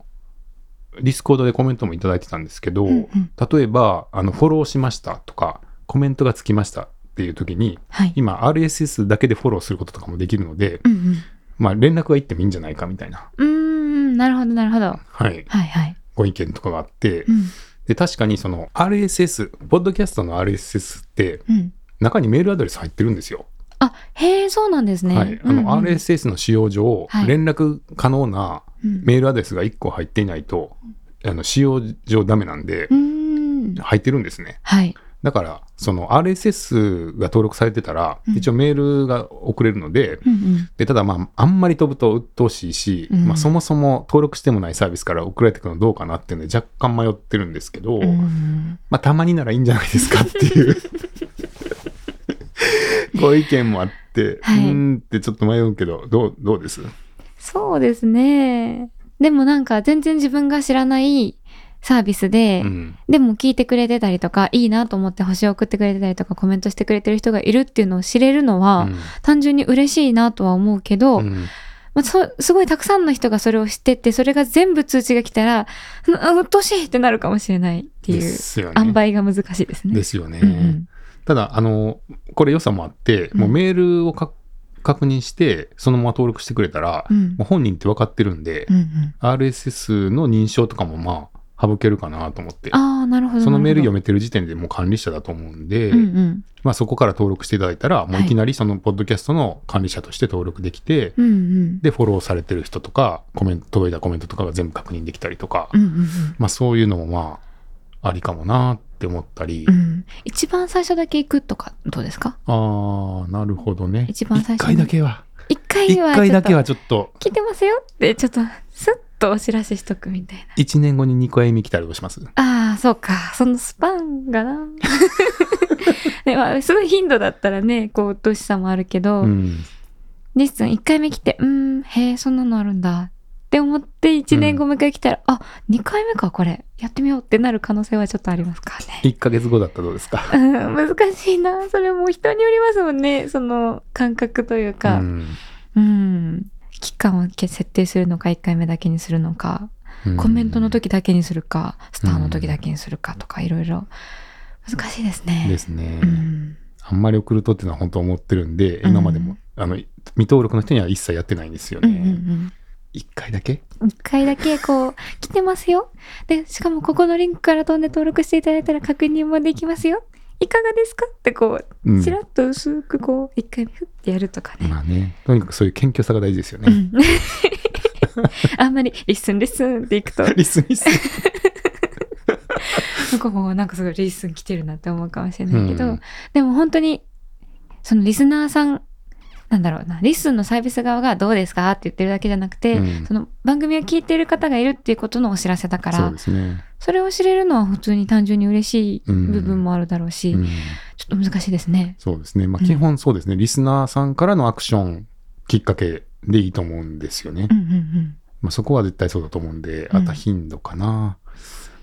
ディスコードでコメントもいただいてたんですけど、うんうん例えば、あの、フォローしましたとか、コメントがつきましたっていう時に、はい。今 RSS だけでフォローすることとかもできるので、うんうん。まあ連絡がいってもいいんじゃないかみたいな、うーん、なるほど、なるほど。はい、はいはい。ご意見とかがあって、うん。で、確かにその RSS、ポッドキャストの RSS ってうん。中にメールアドレス入ってるんですよ。あ、へえ、そうなんですね。はい。あの、うんうん RSS の使用上、はい連絡可能なうんメールアドレスが1個入っていないと、あの、使用上ダメなんで。入ってるんですね。はい。だから、その RSS が登録されてたら、うん一応メールが送れるので、うんうん。で、ただまあ、あんまり飛ぶと鬱陶しいし、うんまあそもそも登録してもないサービスから送られてくるのどうかなっていうので若干迷ってるんですけど、うんまあたまにならいいんじゃないですかっていう <laughs> ご意見もあって、はいうーんってちょっと迷うけど、どう、どうです？そうですね。でもなんか全然自分が知らないサービスで、うん。でも聞いてくれてたりとか、いいなと思って星を送ってくれてたりとか、コメントしてくれてる人がいるっていうのを知れるのは、単純に嬉しいなとは思うけど、うんうんまあ、そすごいたくさんの人がそれを知ってって、それが全部通知が来たら、うんうっとうしいってなるかもしれないってでいう。塩梅が難しいですね。ですよね。うんうんただ、あの、これ良さもあって、もうメールをか確認して、そのまま登録してくれたら、うんもう本人って分かってるんで、うんうん RSS の認証とかもまあ、省けるかなと思って。ああ、なるほど。そのメール読めてる時点でもう管理者だと思うんで、うんうん。まあそこから登録していただいたら、もうはいいきなりそのポッドキャストの管理者として登録できて、うんうん。で、フォローされてる人とか、コメント、届いたコメントとかが全部確認できたりとか、うんうんうん。まあそういうのもまあ、ありかもなってって思ったり、うん。一番最初だけ行くとかどうですか？ああ、なるほどね。一番最初に一回だけは。一回一は回だけはちょっと、と聞いてますよ？ってちょっとスッとお知らせしとくみたいな。一年後に2回目来たらどうします？ああ、そうか。そのスパンがな。<laughs> ね、まあ、すごい頻度だったらね、こう、うっとうしさもあるけど、うん。リッスン1回目来て、うーん、へえ、そんなのあるんだ。って思って1年後もう一回来たら、あ、2回目か、これ。やってみようってなる可能性はちょっとありますからね。1ヶ月後だったらどうですか？うん、難しいな。それも人によりますもんね。その感覚といううか。んうん。期間を設定するのか、1回目だけにするのか、コメントの時だけにするか、スターの時だけにするかとか、いろいろ難しいですね。ですね。うん。あんまり送るとっていうのは本当思ってるんで、うん今までも、あの、未登録の人には一切やってないんですようんうんうね。ん。一、回だけ？一回だけこう、来てますよ。で、しかもここのリンクから飛んで登録していただいたら確認もできますよ。いかがですか？ってこうんう、ちらっと薄くこう、一回ふってやるとかね。まあね、とにかくそういう謙虚さが大事ですよね。うん <laughs> あんまりリッスンリッスンっていくと、リスリス。<laughs> 向こうもなんかすごいリッスン来てるなって思うかもしれないけど、うんでも本当に、そのリスナーさん、なんだろうな、リッスンのサービス側がどうですかって言ってるだけじゃなくて、うんその番組を聞いてる方がいるっていうことのお知らせだから、そうですね。それを知れるのは普通に単純に嬉しいうん部分もあるだろうし、うんちょっと難しいですね。そうですね。まあうん基本そうですね。リスナーさんからのアクションきっかけでいいと思うんですよね。うんうんうん。まあそこは絶対そうだと思うんで、うんあと頻度かな。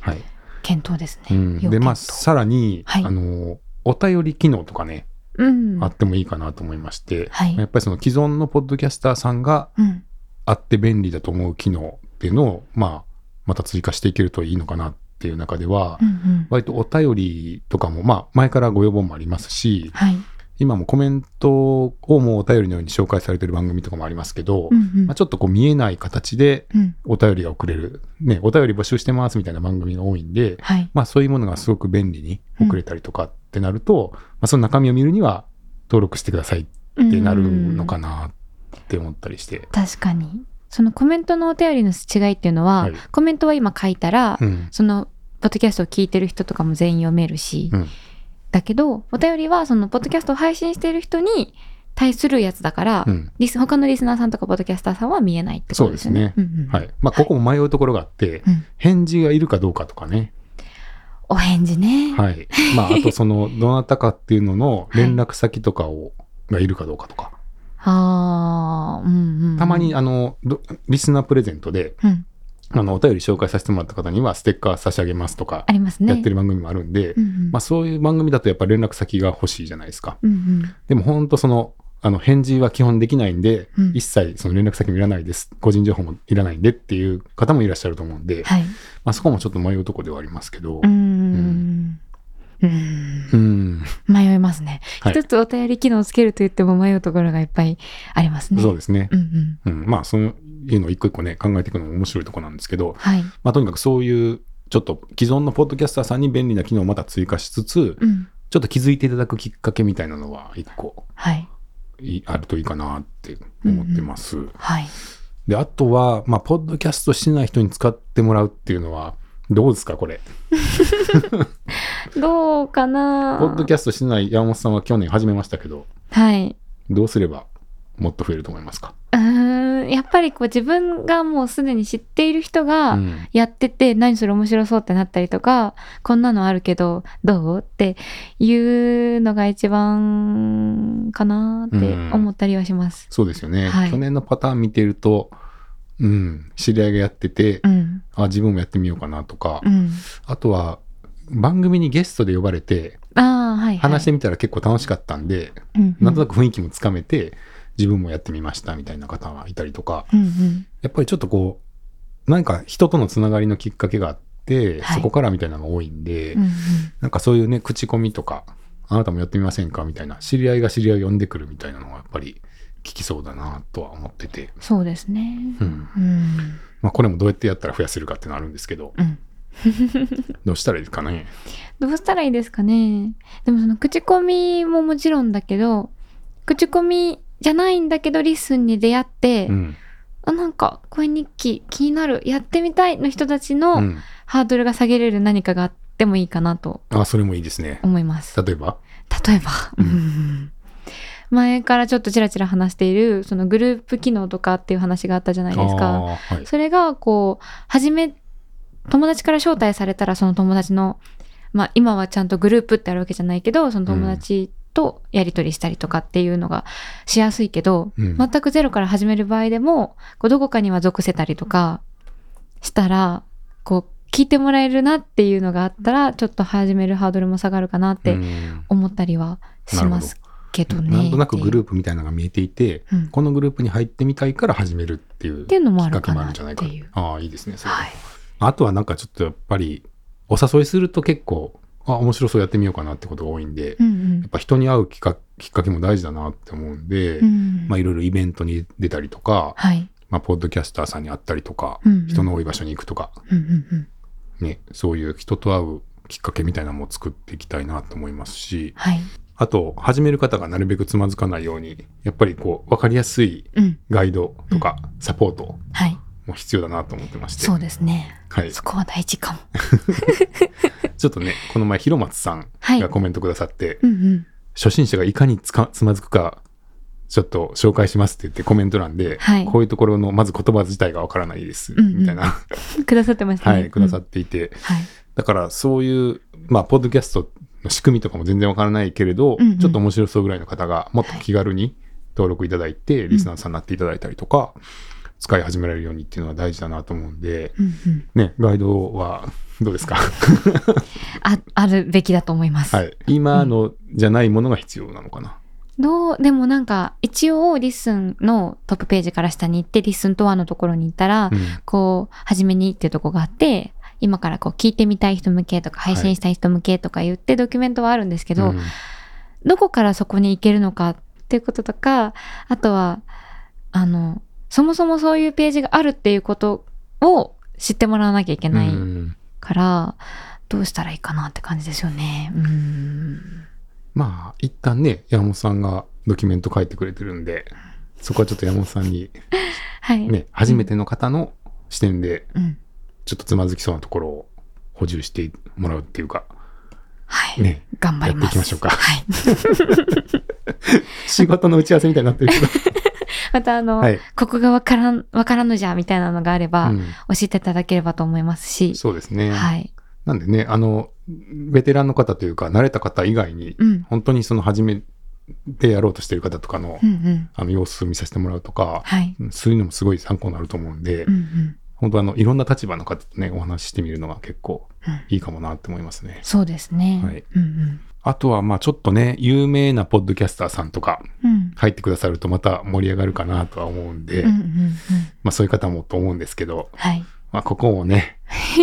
はい。検討ですね。うん、要で、まあ、さらに、はいあの、お便り機能とかね、うん。あってもいいかなと思いまして、はいやっぱりその既存のポッドキャスターさんがうん。あって便利だと思う機能っていうのを、まあ、また追加していけるといいのかなっていう中では、うんうん。割とお便りとかも、まあ、前からご要望もありますし、はい。今もコメントをもうお便りのように紹介されてる番組とかもありますけど、うんうんまあ、ちょっとこう見えない形でうん。お便りが送れる、ね、お便り募集してますみたいな番組が多いんで、はい。まあそういうものがすごく便利に送れたりとかってなると、まあその中身を見るには登録してくださいってなるのかなって思ったりして。確かに。そのコメントのお便りの違いっていうのは、はいコメントは今書いたら、うん。その、ポッドキャストを聞いてる人とかも全員読めるし、うん。だけど、お便りはその、ポッドキャストを配信している人に対するやつだから、うん。リス他のリスナーさんとかポッドキャスターさんは見えないってことですよね。そうですうんうんはい。まあここも迷うところがあって、うん返事がいるかどうかとかね。お返事ね。はい。まああとその、<laughs> どなたかっていうのの連絡先とかを、がいるかどうかとか。ああ、うんうんうん。たまにあの、どリスナープレゼントで、うん、あの、お便り紹介させてもらった方にはステッカー差し上げますとかあ、りますね。やってる番組もあるんで、うんうんまあそういう番組だとやっぱ連絡先が欲しいじゃないですか。うんうんでも本当その、あの、返事は基本できないんで、うん一切その連絡先もいらないです。個人情報もいらないんでっていう方もいらっしゃると思うんで、はい。まあそこもちょっと迷うとこではありますけどうー、ん。うーん。うん、迷いますね。はい一つお便り機能をつけると言っても迷うところがいっぱいありますね。そうですねう。んうん。うん、まあそういうのを一個一個ね、考えていくのも面白いところなんですけど、はい。まあとにかくそういう、ちょっと既存のポッドキャスターさんに便利な機能をまた追加しつつ、うん。ちょっと気づいていただくきっかけみたいなのは一個はい。いあるといいかなって思ってます。はい。で、あとは、まあ、ポッドキャストしてない人に使ってもらうっていうのは、どうですか、これ？<laughs> <laughs> どうかな？ポッドキャストしてない山本さんは去年始めましたけど、はい。どうすればもっと増えると思いますか？うーん。やっぱりこう自分がもうすでに知っている人がうんやってて、何それ面白そうってなったりとか、こんなのあるけど、どうっていうのが一番かなって思ったりはします。そうですよね、はい去年のパターン見てると、うん、知り合いがやってて、うん。あ、自分もやってみようかなとか、うん。あとは、番組にゲストで呼ばれて、ああ、はい、はい。話してみたら結構楽しかったんで、うんうんなんとなく雰囲気もつかめて、自分もやってみましたみたいな方がいたりとか、うんうん。やっぱりちょっとこう、なんか人とのつながりのきっかけがあって、はいそこからみたいなのが多いんで、うんうんなんかそういうね、口コミとか、あなたもやってみませんかみたいな、知り合いが知り合いを呼んでくるみたいなのがやっぱり効きそうだなとは思ってて、そうですね。うん。うん。まあこれもどうやってやったら増やせるかっていうのはあるんですけど、うん。どうしたらいいですかね？どうしたらいいですかね。でもその口コミももちろんだけど、口コミじゃないんだけどリッスンに出会って、うん。あ、なんか声日記気になる、やってみたいの人たちうん。ハードルが下げれる何かがあってでもいいかなとあ、それもいいですね。思います。例えば？例えば、うんうん <laughs> 前からちょっとちらちら話しているそのグループ機能とかっていう話があったじゃないですか。はい。それがこう初め友達から招待されたらその友達のまあ今はちゃんとグループってあるわけじゃないけどその友達とやり取りしたりとかっていうのがしやすいけど、うん全くゼロから始める場合でもこうどこかには属せたりとかしたらこう聞いてもらえるなっていうのがあったらちょっと始めるハードルも下がるかなってうん思ったりはしますけどね。なんとなくグループ、プみたいなのが見えていて、うんこのグループに入ってみたいから始めるっていうきっかけもあるんじゃないかていう。ああ、いいですね。それはい。あとはなんかちょっとやっぱり、お誘いすると結構、あ、面白そうやってみようかなってことが多いんで、うんうんやっぱ人に会うきっかけも大事だなって思うんで、うんまあいろいろイベントに出たりとか、はい。まあポッドキャスターさんに会ったりとか、うんうん人の多い場所に行くとか、うんうんうんね、そういう人と会うきっかけみたいなのも作っていきたいなと思いますし、はい。あと、始める方がなるべくつまずかないように、やっぱりこう、わかりやすいうん。ガイドとかサポートはい。も必要だなと思ってまして。そうですね。はい。そこは大事かも。<laughs> ちょっとね、この前、広松さんはいがコメントくださって、うんうん。初心者がいかにつかつまずくか、ちょっと紹介しますって言ってコメント欄で、はいこういうところの、まず言葉自体がわからないです、うんうんみたいな、<laughs> くださってましたね。はい、くださっうんていて、はい。だからそういう、まあ、ポッドキャストの仕組みとかも全然わからないけれど、うんうんちょっと面白そうぐらいの方が、もっと気軽に登録いただいて、リスナーさんになっていただいたりとか、使い始められるようにっていうのは大事だなと思うんで、うんうん。ね、ガイドはどうですか？<laughs> あ、あるべきだと思います。はい。今のじゃないものが必要なのかな？どう、でもなんか、一応、 LISTEN のトップページから下に行って、 LISTEN とはのところに行ったら、うんこう、はじめにっていうとこがあって、今からこう聞いてみたい人向けとか配信したい人向けとか言ってドキュメントはあるんですけど、うんどこからそこに行けるのかっていうこととか、あとは、あの、そもそもそういうページがあるっていうことを知ってもらわなきゃいけないうんから、どうしたらいいかなって感じですよね。うん。まあ、一旦ね、山本さんがドキュメント書いてくれてるんで、そこはちょっと山本さんに <laughs> はい。ね、初めての方の視点で、うん。ちょっとつまずきそうなところを補充してもらうっていうか、はい。ね、頑張ります。やっていきましょうかはい。<laughs> 仕事の打ち合わせみたいになってるけど。またあの、はいここがわからん、わからぬじゃみたいなのがあれば、うん教えていただければと思いますし。そうですね。はい。なんでね、あの、ベテランの方というか、慣れた方以外に、うん。本当にその初めてやろうとしてる方とかの、うんうん。あの様子を見させてもらうとか、はい。そういうのもすごい参考になると思うんで、うんうん。本当あの、いろんな立場の方とね、お話ししてみるのが結構うんいいかもなって思いますね。そうですね。はいうんあとは、まあちょっとね、有名なポッドキャスターさんとか。入ってくださるとまた盛り上がるかなとは思うんで。まあそういう方もと思うんですけど、はい。まあここもね、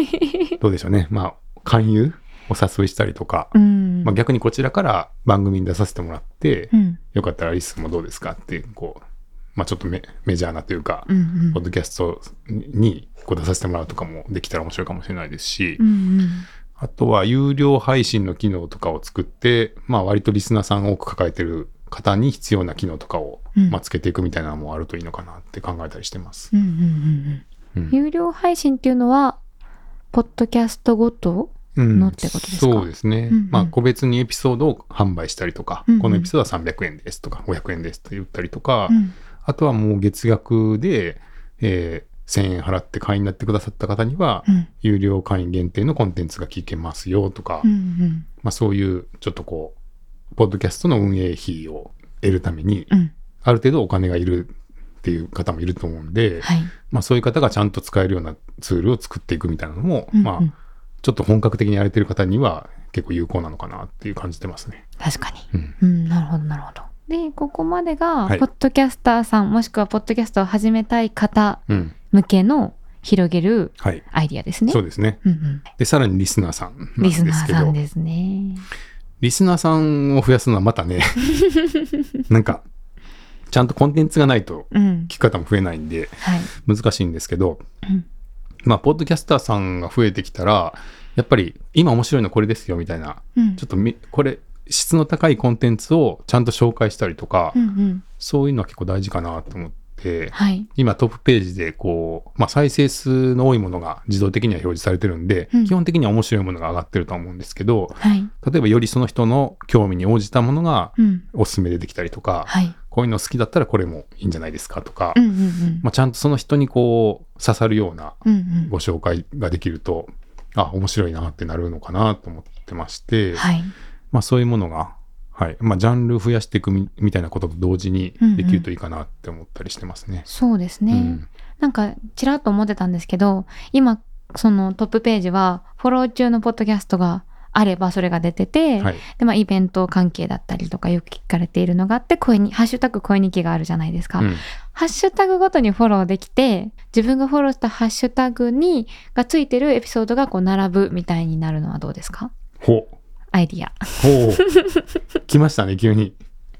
<laughs> どうでしょうね。まあ勧誘お誘いしたりとか、うん。まあ逆にこちらから番組に出させてもらって、うん。よかったらリスンもどうですかってこう、まあちょっとメメジャーなというか、うんうんポッドキャストにこう出させてもらうとかもできたら面白いかもしれないですし、うんうん。あとは有料配信の機能とかを作って、まあ割とリスナーさんを多く抱えてる方に必要な機能とかを、うんまあつけていくみたいなのもあるといいのかなって考えたりしてます。うんうんうんううんん。有料配信っていうのは、ポッドキャストごとうんのってことですか？そうですね。うんうんまあ個別にエピソードを販売したりとか、うんうんこのエピソードは300円ですとか500円ですと言ったりとか、うんあとはもう月額で、えー1000円払って会員になってくださった方には、うん有料会員限定のコンテンツが聞けますよとか、うんうんまあそういうちょっとこう、ポッドキャストの運営費を得るために、うん。ある程度お金がいるっていう方もいると思うんで、はい。まあそういう方がちゃんと使えるようなツールを作っていくみたいなのも、うんうんまあちょっと本格的にやれてる方には結構有効なのかなっていう感じてますね。確かに。うん。うん、なるほど、なるほど。で、ここまでが、はいポッドキャスターさん、もしくはポッドキャストを始めたい方うん。向けの広げるはい。アイディアですね。そうですね。うんうん。で、さらにリスナーさんリスナーさんですね。リスナーさんを増やすのはまたね、<laughs> なんか、ちゃんとコンテンツがないとうん聞。き方も増えないんではい。難しいんですけど、うんまあ、ポッドキャスターさんが増えてきたら、やっぱり今面白いのこれですよみたいな、うんちょっとみこれ、質の高いコンテンツをちゃんと紹介したりとか、うんうん。そういうのは結構大事かなと思ってはい。今トップページでこう、まあ、再生数の多いものが自動的には表示されてるんで、うん基本的には面白いものが上がってるとは思うんですけど、はい。例えばよりその人の興味に応じたものがうん。おすすめでできたりとか、はい。こういうの好きだったらこれもいいんじゃないですかとか、うんうんうん。まあ、ちゃんとその人にこう刺さるようなうんうんご紹介ができると、あ、面白いなってなるのかなと思ってまして、はい。まあそういうものが、はい。まあジャンル増やしていくみみたいなことと同時にできるといいかなって思ったりしてますね。そうですね。うんなんか、ちらっと思ってたんですけど、今、そのトップページは、フォロー中のポッドキャストがあればそれが出てて、はい。で、まあ、イベント関係だったりとかよく聞かれているのがあって、声に、ハッシュタグ声日記があるじゃないですか。うんハッシュタグごとにフォローできて、自分がフォローしたハッシュタグに、がついてるエピソードがこう並ぶみたいになるのはどうですか？ほう。アイディア。ほう。来ましたね、急に。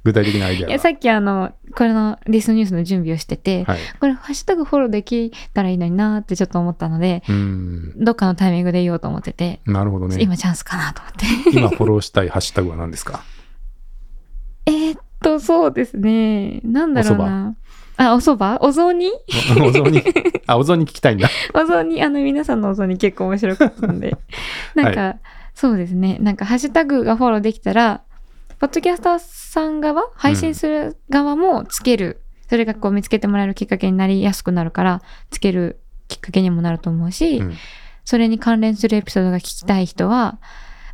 具体的なアイデアが。いや、さっきあの、これのリストニュースの準備をしてて、はい。これハッシュタグフォローできたらいいのになーってちょっと思ったので、うん。どっかのタイミングで言おうと思ってて、なるほどね。今チャンスかなと思って。今フォローしたいハッシュタグは何ですか？<laughs> えーっと、そうですね。なんだろうな。あ、お蕎麦？お雑煮？お <laughs> お雑煮？あ、お雑煮聞きたいんだ。<laughs> お雑煮、あの、皆さんのお雑煮結構面白かったんで。なんか、そうですね。なんか、ハッシュタグがフォローできたら、ポッドキャスターさん側、配信する側もつける。それがこう見つけてもらえるきっかけになりやすくなるから、つけるきっかけにもなると思うし、うんそれに関連するエピソードが聞きたい人は、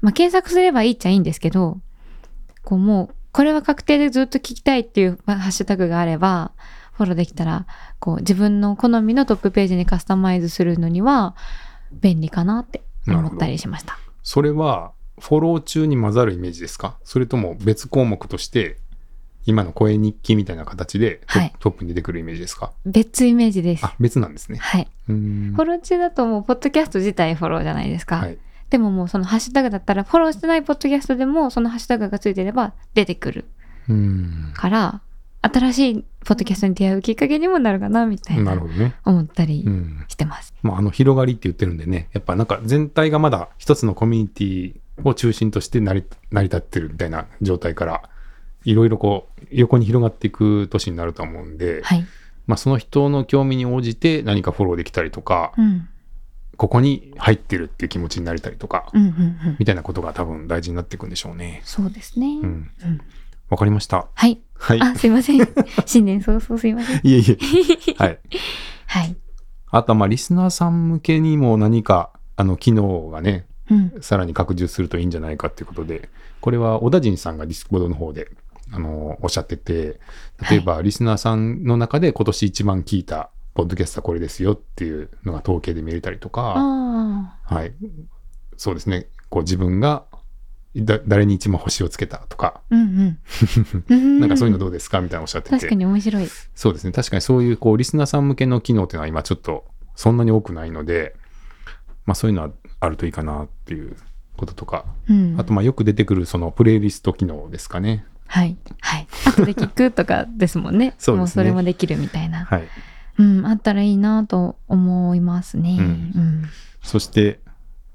まあ、検索すればいいっちゃいいんですけど、こうもう、これは確定でずっと聞きたいっていうまあハッシュタグがあれば、フォローできたら、こう自分の好みのトップページにカスタマイズするのには便利かなって思ったりしました。それは、フォロー中に混ざるイメージですか？それとも別項目として、今の声日記みたいな形でト,、はいトップに出てくるイメージですか？別イメージです。あ、別なんですね。はい。うーんフォロー中だともう、ポッドキャスト自体フォローじゃないですか。はい。でももうそのハッシュタグだったら、フォローしてないポッドキャストでも、そのハッシュタグがついてれば出てくる。うーん。から、新しいポッドキャストに出会うきっかけにもなるかな、みたいななるほどね。思ったりうん。してます。まあ、あの、広がりって言ってるんでね、やっぱなんか全体がまだ一つのコミュニティを中心として成り成り立ってるみたいな状態から、いろいろこう、横に広がっていく年になると思うんで、はい。まあ、その人の興味に応じて何かフォローできたりとか、うん。ここに入ってるっていう気持ちになれたりとか、うんうんうん。みたいなことが多分大事になっていくんでしょうね。そうですね。うん。うんわかりました。はい。はい。あ、すいません。<laughs> 新年早々すいません。いえいえ。はい。はい。あとは、まあ、リスナーさん向けにも何か、あの、機能がね、うん。さらに拡充するといいんじゃないかっていうことで、これは小田陣さんが Discord の方で、あの、おっしゃってて、例えば、リスナーさんの中で今年一番聞いたポッドキャストはこれですよっていうのが統計で見れたりとか、あはい。そうですね。こう自分がだ誰に一番星をつけたとか、あ。うんうん。<laughs> なんかそういうのどどうですかみたいなおっしゃって確かて。に面白い。そうですね。確かにそういうこうリスナーさん向けの機能っていうのは今ちょっとそんなに多くないので、まあそういうのはあるといいかなっていうこととか、うん。あとまあよく出てくるそのプレイリスト機能ですかね。はい。はい。後で聞くとかですもんね。そうですねもうそれもできるみたいな。はい。うん。あったらいいなと思いますね。ううんん。そして、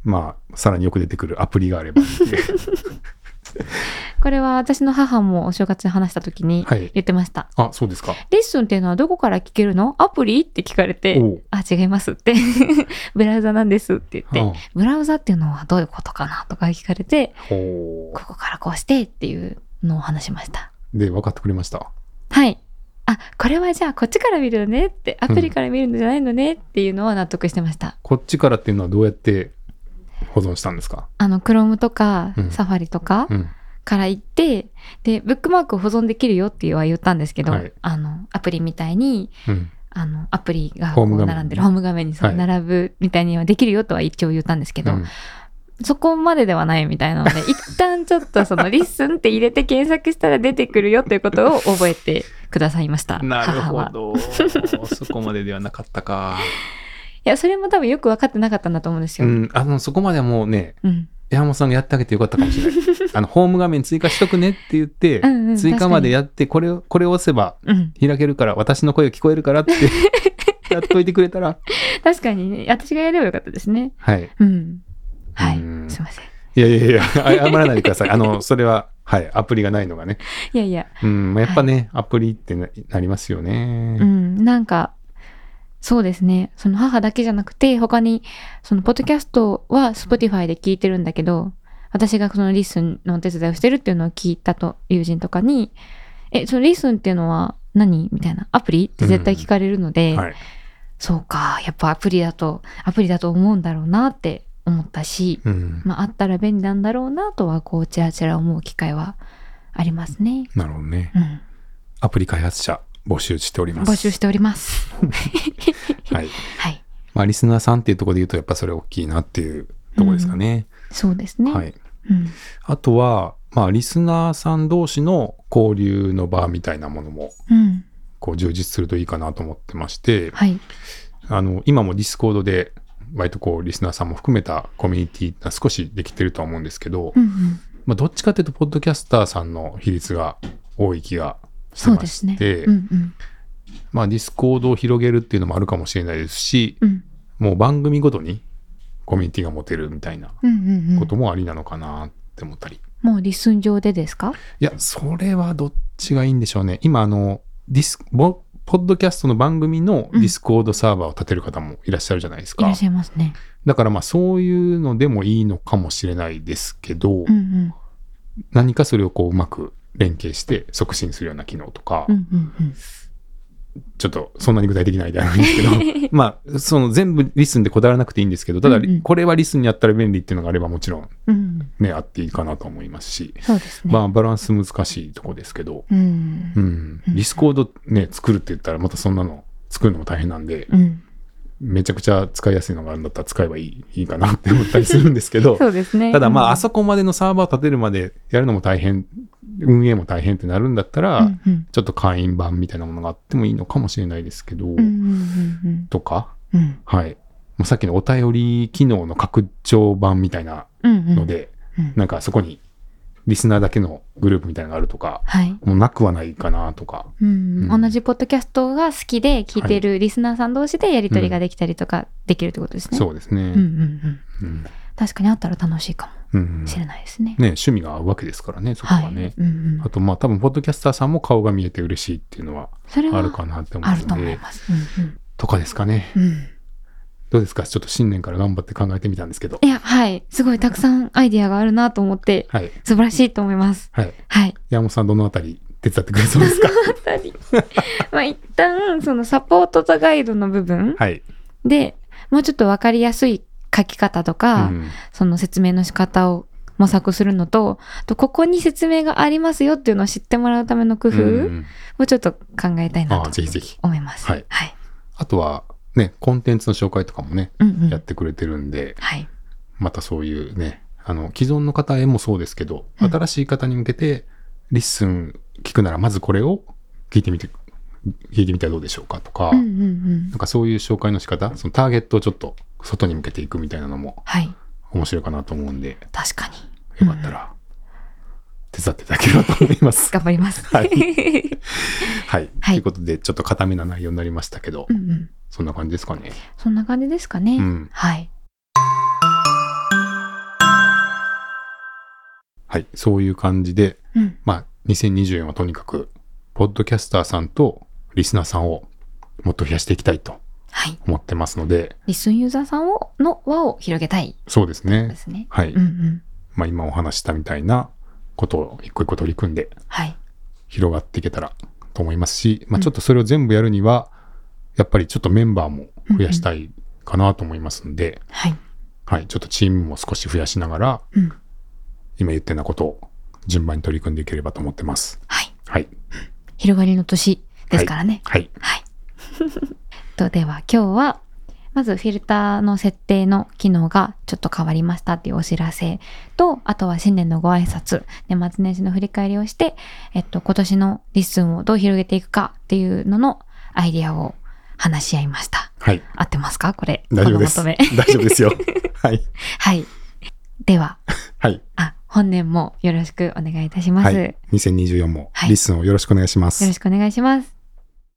まあさらによく出てくるアプリがあれば <laughs> これは私の母もお正月に話した時にはい言ってました。あ、そうですか。レッスンっていうのはどこから聞けるの？アプリ？って聞かれてあ、違いますって。<laughs> ブラウザなんですって言あって、ブラウザっていうのはどういうことかなとか聞かれて、ほここからこうしてっていうのを話しました。う。で、分かってくれました？はい。あ、これはじゃあこっちから見るのねって、アプリから見るのじゃないのねっていうのは納得してました。こっちからっていうのはどうやって保存したんですか？あの、Chrome とかうんサファリとかうん。から行って、で、ブックマークを保存できるよっては言ったんですけど、はいあの、アプリみたいに、うん。あの、アプリがこホーム画面う並んでる、ホーム画面にそうはい並ぶみたいにはできるよとは一応言ったんですけど、うんそこまでではないみたいなので、<laughs> 一旦ちょっとその LISTEN って入れて検索したら出てくるよということを覚えてくださいました。なる母は。ほど。そこまでではなかったか。いや、それも多分よく分かってなかったんだと思うんですよ。うん。あの、そこまではもうね、うん。山本さんがやってあげてよかったかもしれない。<laughs> あの、ホーム画面追加しとくねって言って、うんうん追加までやって、これを、これを押せばうん。開けるから、私の声が聞こえるからって <laughs> やっといてくれたら。確かにね、私がやればよかったですね。はい。うん。はい。うんすいません。いやいやいや、あ謝らないでください。<laughs> あの、それははい、アプリがないのがね。いやいや、うん、まあやっぱね、アプリってななりますよね。うん、なんか、そうですね。その母だけじゃなくて、他に、そのポッドキャストは Spotify で聞いてるんだけど、私がその LISTEN のお手伝いをしてるっていうのを聞いたと、友人とかに、え、その LISTEN っていうのは何？みたいな。アプリ？って絶対聞かれるので、はい。そうか、やっぱアプリだと、アプリだと思うんだろうなって思ったし、うん。まああったら便利なんだろうなとは、こう、ちらちら思う機会はありますね。なるほどね。うん。アプリ開発者募集しております。募集しております。<laughs> はい。<laughs> はい。まあリスナーさんっていうところで言うとやっぱそれ大きいなっていうところですかね。そうですね。はい。うん。あとは、まあリスナーさん同士の交流の場みたいなものもうん。こう充実するといいかなと思ってまして、はい。あの、今も Discord で割とこうリスナーさんも含めたコミュニティが少しできてるとは思うんですけど、うんうん。まあどっちかというとポッドキャスターさんの比率が多い気がしてまそうですね。して、うんうん。まあ Discord を広げるっていうのもあるかもしれないですし、うん。もう番組ごとにコミュニティが持てるみたいなうんうんうん。こともありなのかなって思ったり。もう LISTEN 上でですか？いや、それはどっちがいいんでしょうね。今、あの、ディス、ボポッドキャストの番組の Discord サーバーを立てる方もいらっしゃるじゃないですか。いらっしゃいますね。だからまあそういうのでもいいのかもしれないですけど、うんうん。何かそれをこううまく連携して促進するような機能とか、うんうんうん。ちょっとそんなに具体的なアイデアなんですけど、<laughs> まあ、その全部 LISTEN でこだわらなくていいんですけど、ただうんうんこれは LISTEN にあったら便利っていうのがあればもちろんうん。ね、あっていいかなと思いますし、ね。まあバランス難しいとこですけど、うんう。ん、 Discord ね、作るって言ったらまたそんなの作るのも大変なんで、うん。めちゃくちゃ使いやすいのがあるんだったら使えばいいいいかなって思ったりするんですけど、<laughs> そうですね。ただまあ、あそそこまでのサーバーを立てるまでやるのも大変、運営も大変ってなるんだったら、うんうん。ちょっと会員版みたいなものがあってもいいのかもしれないですけど、うんうんうんとか、うん。うん。はい。もうさっきのお便り機能の拡張版みたいなうんうん。ので、うんなんかそこにリスナーだけのグループみたいなのがあるとか、はい。もうなくはないかなとか。うんうん同じポッドキャストが好きで聞いてるリスナーさん同士でやり取りができたりとかできるってことですね。そうですね。うんうんうん。うん確かにあったら楽しいかうんもしれないですね。ね、趣味が合うわけですからね、そこはね。うんうんあと、まあ、多分、ポッドキャスターさんも顔が見えて嬉しいっていうのはあるかなって思あるうので、と思います。うんとかですかね。うんうんどうですか？ちょっと新年から頑張って考えてみたんですけどい。や、はい。すごいたくさんアイディアがあるなと思って、はい。素晴らしいと思います。はい。はい。山本さん、どのあたり手伝ってくれそうですか？<laughs> <laughs> まあ一旦、そのサポートとガイドの部分はい。で、もうちょっとわかりやすい書き方とか、うんその説明の仕方を模索するのと、あとここに説明がありますよっていうのを知ってもらうための工夫うんをちょっと考えたいなああ、とぜひぜひ。思います。はいはい。あとは、ね、コンテンツの紹介とかもね、うんうん。やってくれてるんで、はい。またそういうね、あの、既存の方へもそうですけど、うん新しい方に向けて、 LISTEN 聞くなら、まずこれを聞いてみて、聞いてみたらどうでしょうかとか、うんうんうんなん。かそういう紹介の仕方、そのターゲットをちょっと外に向けていくみたいなのもはい。面白いかなと思うんで、確かに。よかったら手伝っていただければと思います。頑張ります。はい <laughs> はい。はいということで、ちょっと固めな内容になりましたけど、うんうん。そんな感じですかね。そんな感じですかね。うんはい。はい。そういう感じで、うん。まあ、2024年はとにかく、ポッドキャスターさんとリスナーさんをもっと増やしていきたいとはい。思ってますので、リスンユーザーさんを、の輪を広げたいそうですでね。はい。うんうん。まあ、今お話ししたみたいなことを一個一個取り組んではい。広がっていけたらと思いますし、まあ、ちょっとそれを全部やるには、やっぱりちょっとメンバーも増やしたいかなと思いますんで、はい。はい。ちょっとチームも少し増やしながら、うん。今言ってなことを順番に取り組んでいければと思ってます。はい。はい。広がりの年ですからね。はい。はい。<laughs> とでは今日は、まずフィルターの設定の機能がちょっと変わりましたっていうお知らせと、あとは新年のご挨拶、年末年始の振り返りをして、えっと、今年の LISTEN をどう広げていくかっていうののアイディアを話し合いました。はい。合ってますか？これ。大丈夫です。大。丈夫ですよ。<laughs> はい。はい。では、はい。あ、本年もよろしくお願いいたします。はい。2024もはい LISTEN をよろしくお願いします。よろしくお願いします。